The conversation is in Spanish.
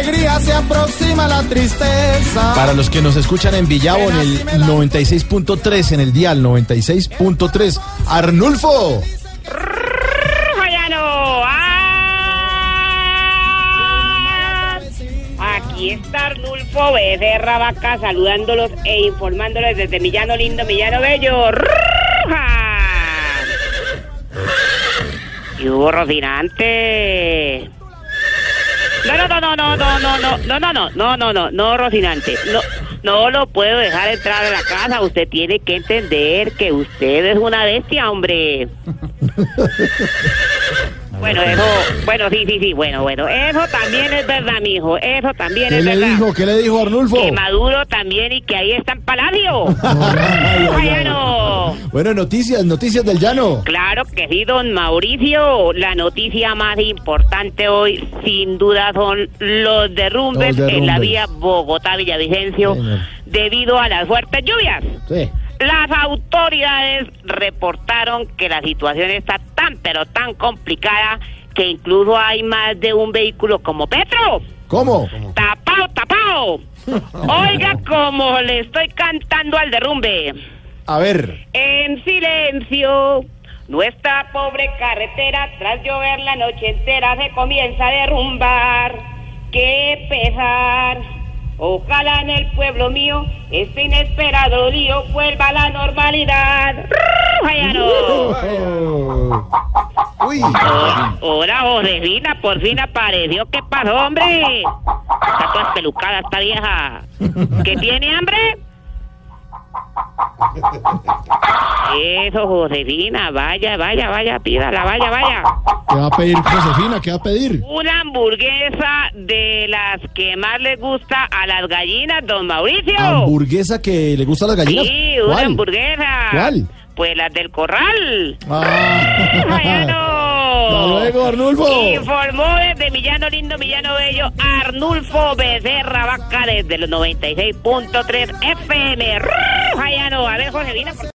alegría se aproxima la tristeza. Para los que nos escuchan en Villavo en el 96.3, en el dial 96.3, Arnulfo. ¡Ah! Aquí está Arnulfo Becerra Vaca saludándolos e informándoles desde Millano Lindo, Millano Bello. ¡Ruja! Y hubo Rocinante. No, no, no, no, no, no, no, no, no, no, no, no, no, no, Rocinante. No, no lo puedo dejar entrar a la casa. Usted tiene que entender que usted es una bestia, hombre. Bueno, eso, bueno, sí, sí, sí, bueno, bueno, eso también es verdad, mijo, eso también ¿Qué es le verdad. dijo? ¿Qué le dijo Arnulfo? Que Maduro también y que ahí está en Palacio. Bueno, noticias, noticias del llano. Claro que sí, don Mauricio. La noticia más importante hoy, sin duda, son los derrumbes, Los en la vía Bogotá-Villavicencio Señor. debido a las fuertes lluvias. Sí. Las autoridades reportaron que la situación está tan, pero tan complicada que incluso hay más de un vehículo como Petro. ¿Cómo? Tapao, tapao. Oiga como le estoy cantando al derrumbe. A ver. En silencio, nuestra pobre carretera, tras llover la noche entera, se comienza a derrumbar. ¡Qué pesar! Ojalá en el pueblo mío este inesperado lío vuelva a la normalidad. ¡Jayano! Uy. Hola, Josefina, por fin apareció. ¿Qué pasó, hombre? Está toda espelucada esta vieja. ¿Que tiene hambre? Eso, Josefina, vaya, vaya, vaya, pídala, vaya, vaya. ¿Qué va a pedir Josefina? ¿Qué va a pedir? Una hamburguesa de las que más le gusta a las gallinas, don Mauricio. ¿Hamburguesa que le gusta a las gallinas? Sí, una ¿Cuál? hamburguesa. ¿Cuál? Pues las del corral. Ah. Jayano. Hasta luego, Arnulfo. Informó desde Millano Lindo, Millano Bello, Arnulfo Becerra Vaca desde los 96.3 FM. Jayano, a ver, Josefina. por